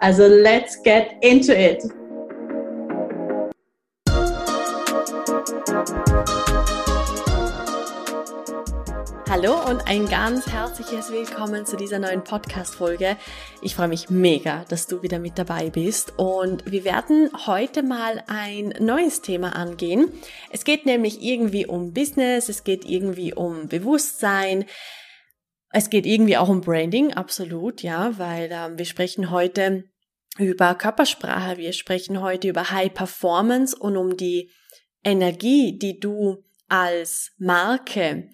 Also let's get into it! Hallo und ein ganz herzliches Willkommen zu dieser neuen Podcast-Folge. Ich freue mich mega, dass du wieder mit dabei bist und wir werden heute mal ein neues Thema angehen. Es geht nämlich irgendwie um Business, es geht irgendwie um Bewusstsein, es geht irgendwie auch um Branding, absolut, ja, weil ähm, wir sprechen heute über Körpersprache, wir sprechen heute über High Performance und um die Energie, die du als Marke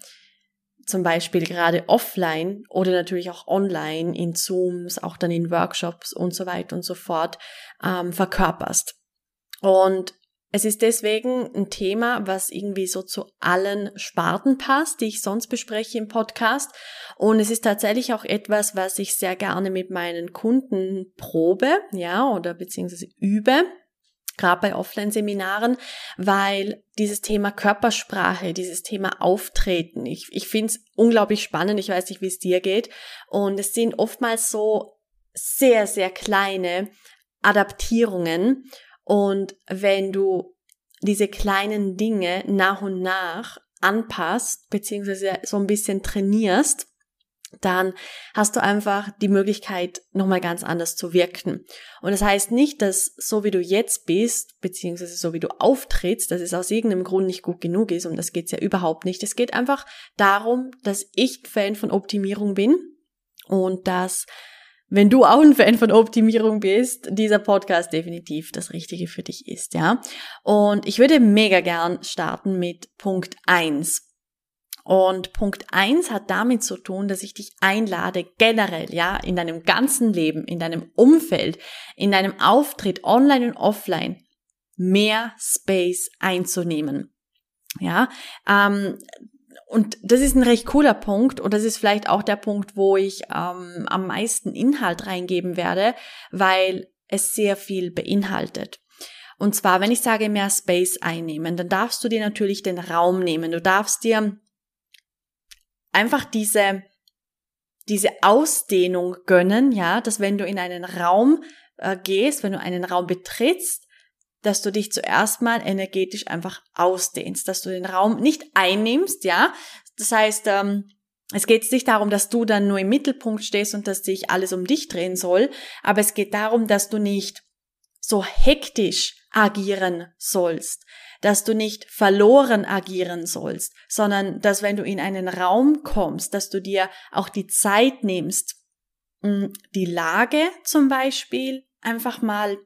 zum Beispiel gerade offline oder natürlich auch online in Zooms, auch dann in Workshops und so weiter und so fort ähm, verkörperst. Und es ist deswegen ein Thema, was irgendwie so zu allen Sparten passt, die ich sonst bespreche im Podcast. Und es ist tatsächlich auch etwas, was ich sehr gerne mit meinen Kunden probe, ja, oder beziehungsweise übe gerade bei Offline-Seminaren, weil dieses Thema Körpersprache, dieses Thema Auftreten, ich, ich finde es unglaublich spannend, ich weiß nicht, wie es dir geht. Und es sind oftmals so sehr, sehr kleine Adaptierungen. Und wenn du diese kleinen Dinge nach und nach anpasst, beziehungsweise so ein bisschen trainierst, dann hast du einfach die Möglichkeit, nochmal ganz anders zu wirken. Und das heißt nicht, dass so wie du jetzt bist, beziehungsweise so wie du auftrittst, dass es aus irgendeinem Grund nicht gut genug ist, um das geht's ja überhaupt nicht. Es geht einfach darum, dass ich Fan von Optimierung bin und dass wenn du auch ein Fan von Optimierung bist, dieser Podcast definitiv das Richtige für dich ist, ja. Und ich würde mega gern starten mit Punkt eins. Und Punkt eins hat damit zu tun, dass ich dich einlade, generell, ja, in deinem ganzen Leben, in deinem Umfeld, in deinem Auftritt, online und offline, mehr Space einzunehmen. Ja, ähm, und das ist ein recht cooler Punkt und das ist vielleicht auch der Punkt, wo ich ähm, am meisten Inhalt reingeben werde, weil es sehr viel beinhaltet. Und zwar, wenn ich sage mehr Space einnehmen, dann darfst du dir natürlich den Raum nehmen. Du darfst dir einfach diese, diese Ausdehnung gönnen, ja, dass wenn du in einen Raum äh, gehst, wenn du einen Raum betrittst, dass du dich zuerst mal energetisch einfach ausdehnst, dass du den Raum nicht einnimmst, ja. Das heißt, ähm, es geht nicht darum, dass du dann nur im Mittelpunkt stehst und dass sich alles um dich drehen soll, aber es geht darum, dass du nicht so hektisch agieren sollst, dass du nicht verloren agieren sollst, sondern dass wenn du in einen Raum kommst, dass du dir auch die Zeit nimmst, die Lage zum Beispiel einfach mal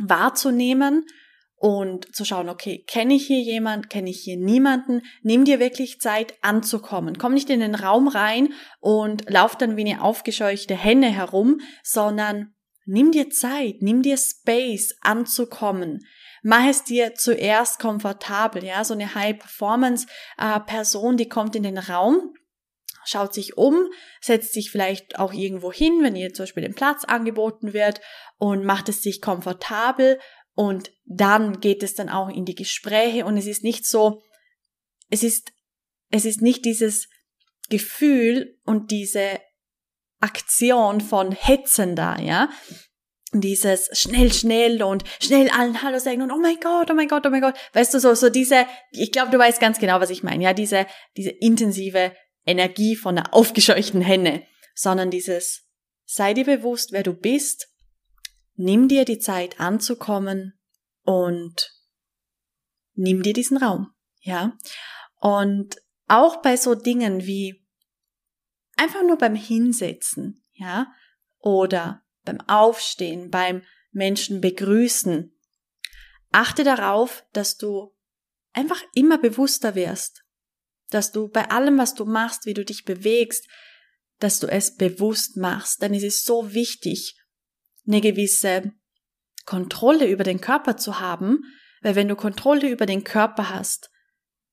wahrzunehmen und zu schauen, okay, kenne ich hier jemand, kenne ich hier niemanden, nimm dir wirklich Zeit anzukommen. Komm nicht in den Raum rein und lauf dann wie eine aufgescheuchte Henne herum, sondern nimm dir Zeit, nimm dir Space anzukommen. Mach es dir zuerst komfortabel, ja, so eine High-Performance-Person, äh, die kommt in den Raum, schaut sich um, setzt sich vielleicht auch irgendwo hin, wenn ihr zum Beispiel den Platz angeboten wird und macht es sich komfortabel und dann geht es dann auch in die Gespräche und es ist nicht so, es ist, es ist nicht dieses Gefühl und diese Aktion von Hetzen da, ja, dieses schnell, schnell und schnell allen Hallo sagen und oh mein Gott, oh mein Gott, oh mein Gott. Weißt du, so, so diese, ich glaube, du weißt ganz genau, was ich meine, ja, diese, diese intensive Energie von einer aufgescheuchten Henne, sondern dieses, sei dir bewusst, wer du bist, nimm dir die Zeit anzukommen und nimm dir diesen Raum, ja. Und auch bei so Dingen wie einfach nur beim Hinsetzen, ja, oder beim Aufstehen, beim Menschen begrüßen. Achte darauf, dass du einfach immer bewusster wirst, dass du bei allem, was du machst, wie du dich bewegst, dass du es bewusst machst, denn es ist so wichtig, eine gewisse Kontrolle über den Körper zu haben, weil wenn du Kontrolle über den Körper hast,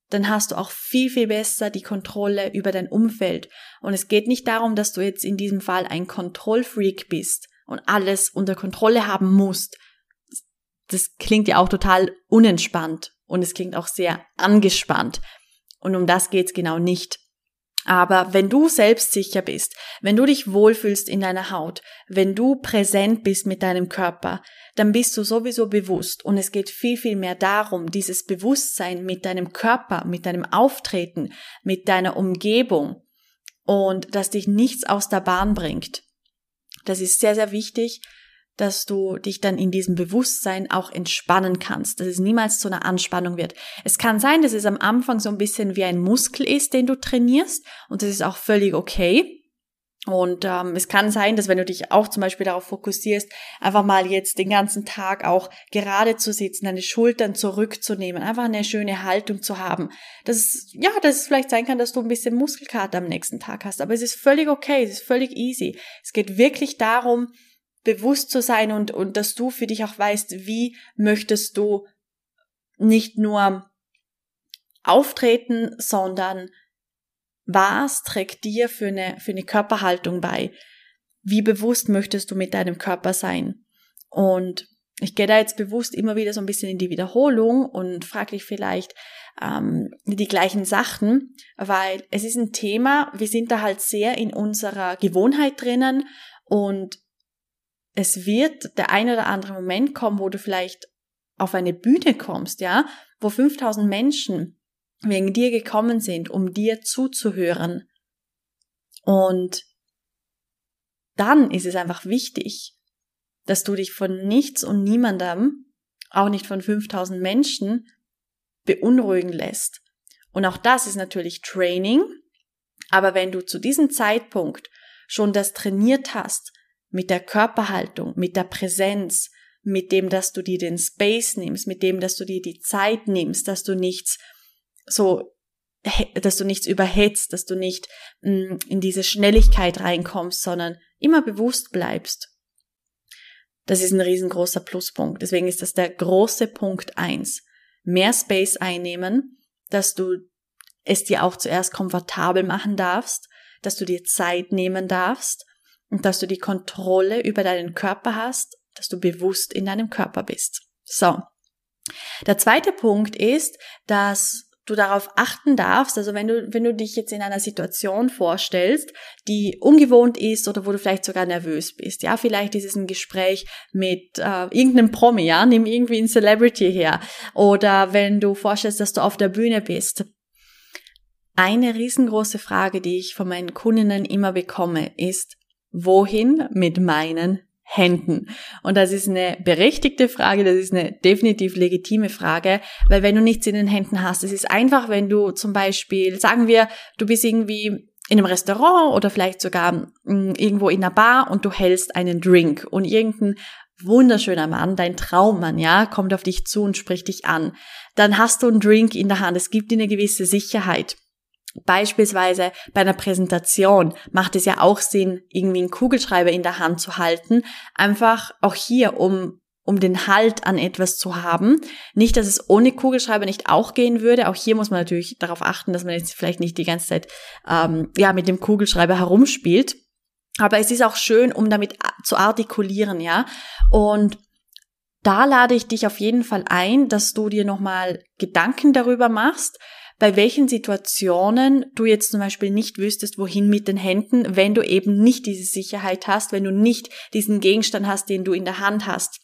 dann hast du auch viel, viel besser die Kontrolle über dein Umfeld. Und es geht nicht darum, dass du jetzt in diesem Fall ein Kontrollfreak bist und alles unter Kontrolle haben musst. Das klingt ja auch total unentspannt und es klingt auch sehr angespannt. Und um das geht's genau nicht. Aber wenn du selbstsicher bist, wenn du dich wohlfühlst in deiner Haut, wenn du präsent bist mit deinem Körper, dann bist du sowieso bewusst. Und es geht viel, viel mehr darum, dieses Bewusstsein mit deinem Körper, mit deinem Auftreten, mit deiner Umgebung und dass dich nichts aus der Bahn bringt. Das ist sehr, sehr wichtig, dass du dich dann in diesem Bewusstsein auch entspannen kannst, dass es niemals zu einer Anspannung wird. Es kann sein, dass es am Anfang so ein bisschen wie ein Muskel ist, den du trainierst und das ist auch völlig okay. Und ähm, es kann sein, dass wenn du dich auch zum Beispiel darauf fokussierst, einfach mal jetzt den ganzen Tag auch gerade zu sitzen, deine Schultern zurückzunehmen, einfach eine schöne Haltung zu haben. Das ja, dass es vielleicht sein kann, dass du ein bisschen Muskelkater am nächsten Tag hast, aber es ist völlig okay, es ist völlig easy. Es geht wirklich darum, bewusst zu sein und, und dass du für dich auch weißt, wie möchtest du nicht nur auftreten, sondern was trägt dir für eine, für eine Körperhaltung bei? Wie bewusst möchtest du mit deinem Körper sein? Und ich gehe da jetzt bewusst immer wieder so ein bisschen in die Wiederholung und frage dich vielleicht ähm, die gleichen Sachen, weil es ist ein Thema, wir sind da halt sehr in unserer Gewohnheit drinnen und es wird der ein oder andere Moment kommen, wo du vielleicht auf eine Bühne kommst, ja, wo 5000 Menschen wegen dir gekommen sind, um dir zuzuhören. Und dann ist es einfach wichtig, dass du dich von nichts und niemandem, auch nicht von 5000 Menschen, beunruhigen lässt. Und auch das ist natürlich Training. Aber wenn du zu diesem Zeitpunkt schon das trainiert hast, mit der Körperhaltung, mit der Präsenz, mit dem, dass du dir den Space nimmst, mit dem, dass du dir die Zeit nimmst, dass du nichts so, dass du nichts überhetzt, dass du nicht mm, in diese Schnelligkeit reinkommst, sondern immer bewusst bleibst. Das ist ein riesengroßer Pluspunkt. Deswegen ist das der große Punkt eins. Mehr Space einnehmen, dass du es dir auch zuerst komfortabel machen darfst, dass du dir Zeit nehmen darfst und dass du die Kontrolle über deinen Körper hast, dass du bewusst in deinem Körper bist. So. Der zweite Punkt ist, dass du darauf achten darfst, also wenn du, wenn du dich jetzt in einer Situation vorstellst, die ungewohnt ist oder wo du vielleicht sogar nervös bist, ja, vielleicht ist es ein Gespräch mit äh, irgendeinem Promi, ja, nimm irgendwie ein Celebrity her, oder wenn du vorstellst, dass du auf der Bühne bist. Eine riesengroße Frage, die ich von meinen Kundinnen immer bekomme, ist, wohin mit meinen Händen? Und das ist eine berechtigte Frage, das ist eine definitiv legitime Frage, weil wenn du nichts in den Händen hast, es ist einfach, wenn du zum Beispiel, sagen wir, du bist irgendwie in einem Restaurant oder vielleicht sogar mm, irgendwo in einer Bar und du hältst einen Drink und irgendein wunderschöner Mann, dein Traummann, ja, kommt auf dich zu und spricht dich an. Dann hast du einen Drink in der Hand. Es gibt dir eine gewisse Sicherheit. Beispielsweise bei einer Präsentation macht es ja auch Sinn, irgendwie einen Kugelschreiber in der Hand zu halten. Einfach auch hier, um, um den Halt an etwas zu haben. Nicht, dass es ohne Kugelschreiber nicht auch gehen würde. Auch hier muss man natürlich darauf achten, dass man jetzt vielleicht nicht die ganze Zeit ähm, ja mit dem Kugelschreiber herumspielt. Aber es ist auch schön, um damit zu artikulieren, ja. Und da lade ich dich auf jeden Fall ein, dass du dir nochmal Gedanken darüber machst, bei welchen Situationen du jetzt zum Beispiel nicht wüsstest, wohin mit den Händen, wenn du eben nicht diese Sicherheit hast, wenn du nicht diesen Gegenstand hast, den du in der Hand hast.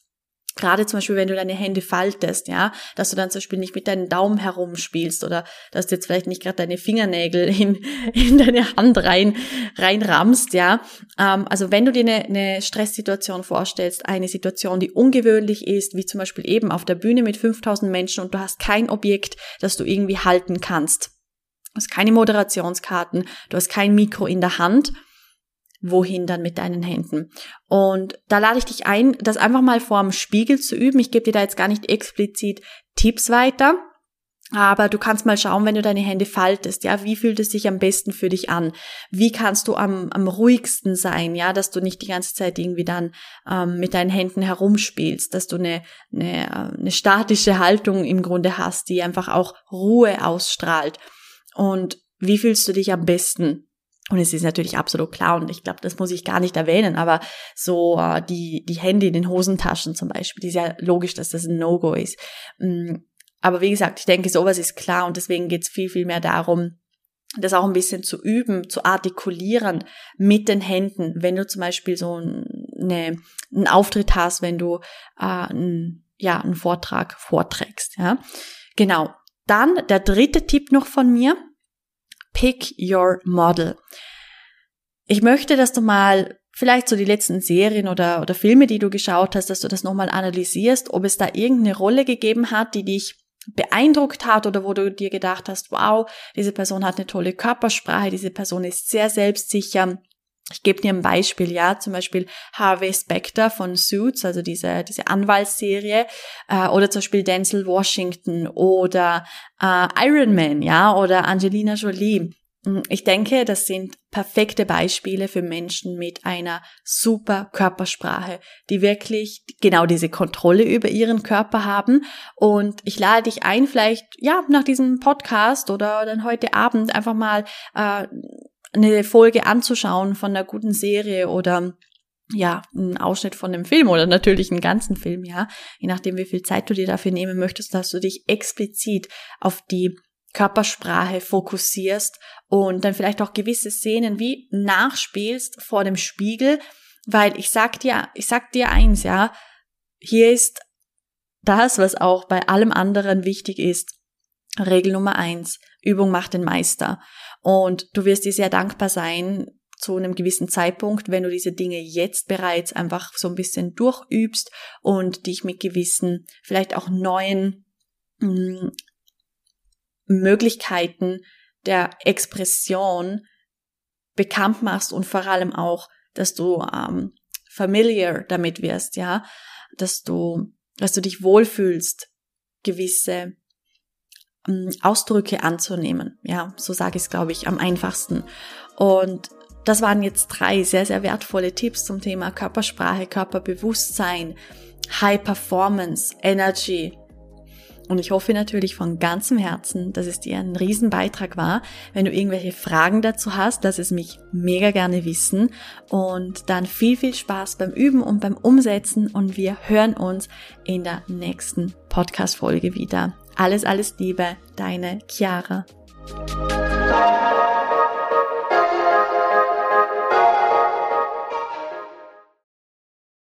Gerade zum Beispiel, wenn du deine Hände faltest, ja, dass du dann zum Beispiel nicht mit deinen Daumen herumspielst oder dass du jetzt vielleicht nicht gerade deine Fingernägel in, in deine Hand rein, reinrammst, ja. Ähm, also wenn du dir eine, eine Stresssituation vorstellst, eine Situation, die ungewöhnlich ist, wie zum Beispiel eben auf der Bühne mit 5000 Menschen und du hast kein Objekt, das du irgendwie halten kannst. Du hast keine Moderationskarten, du hast kein Mikro in der Hand, wohin dann mit deinen Händen. Und da lade ich dich ein, das einfach mal vorm Spiegel zu üben. Ich gebe dir da jetzt gar nicht explizit Tipps weiter, Aber du kannst mal schauen, wenn du deine Hände faltest, ja, wie fühlt es sich am besten für dich an? Wie kannst du am, am ruhigsten sein, ja, dass du nicht die ganze Zeit irgendwie dann ähm, mit deinen Händen herumspielst, dass du eine, eine, eine statische Haltung im Grunde hast, die einfach auch Ruhe ausstrahlt. Und wie fühlst du dich am besten? Und es ist natürlich absolut klar und ich glaube, das muss ich gar nicht erwähnen, aber so äh, die, die Hände in den Hosentaschen zum Beispiel, die ist ja logisch, dass das ein No-Go ist. Mm, aber wie gesagt, ich denke, sowas ist klar und deswegen geht es viel, viel mehr darum, das auch ein bisschen zu üben, zu artikulieren mit den Händen. Wenn du zum Beispiel so eine, einen Auftritt hast, wenn du äh, ein, ja, einen Vortrag vorträgst. Ja. Genau. Dann der dritte Tipp noch von mir. Pick your model. Ich möchte, dass du mal vielleicht so die letzten Serien oder, oder Filme, die du geschaut hast, dass du das nochmal analysierst, ob es da irgendeine Rolle gegeben hat, die dich beeindruckt hat oder wo du dir gedacht hast, wow, diese Person hat eine tolle Körpersprache, diese Person ist sehr selbstsicher. Ich gebe dir ein Beispiel, ja, zum Beispiel Harvey Specter von Suits, also diese, diese Anwaltsserie, äh, oder zum Beispiel Denzel Washington oder äh, Iron Man, ja, oder Angelina Jolie. Mm, ich denke, das sind perfekte Beispiele für Menschen mit einer super Körpersprache, die wirklich genau diese Kontrolle über ihren Körper haben. Und ich lade dich ein, vielleicht, ja, nach diesem Podcast oder dann heute Abend einfach mal äh, eine Folge anzuschauen von einer guten Serie oder ja, einen Ausschnitt von dem Film oder natürlich einen ganzen Film, ja, je nachdem, wie viel Zeit du dir dafür nehmen möchtest, dass du dich explizit auf die Körpersprache fokussierst und dann vielleicht auch gewisse Szenen wie nachspielst vor dem Spiegel, weil ich sag dir, ich sag dir eins, ja, hier ist das, was auch bei allem anderen wichtig ist. Regel Nummer eins. Übung macht den Meister. Und du wirst dir sehr dankbar sein, zu einem gewissen Zeitpunkt, wenn du diese Dinge jetzt bereits einfach so ein bisschen durchübst und dich mit gewissen, vielleicht auch neuen mh, mm, Möglichkeiten der Expression bekannt machst und vor allem auch, dass du ähm, familiar damit wirst, ja, dass du, dass du dich wohlfühlst, gewisse Ausdrücke anzunehmen. Ja, so sage ich es, glaube ich, am einfachsten. Und das waren jetzt drei sehr, sehr wertvolle Tipps zum Thema Körpersprache, Körperbewusstsein, High Performance, Energy, und ich hoffe natürlich von ganzem Herzen, dass es dir ein Riesenbeitrag war. Wenn du irgendwelche Fragen dazu hast, lass es mich mega gerne wissen. Und dann viel, viel Spaß beim Üben und beim Umsetzen. Und wir hören uns in der nächsten Podcast-Folge wieder. Alles, alles Liebe, deine Chiara.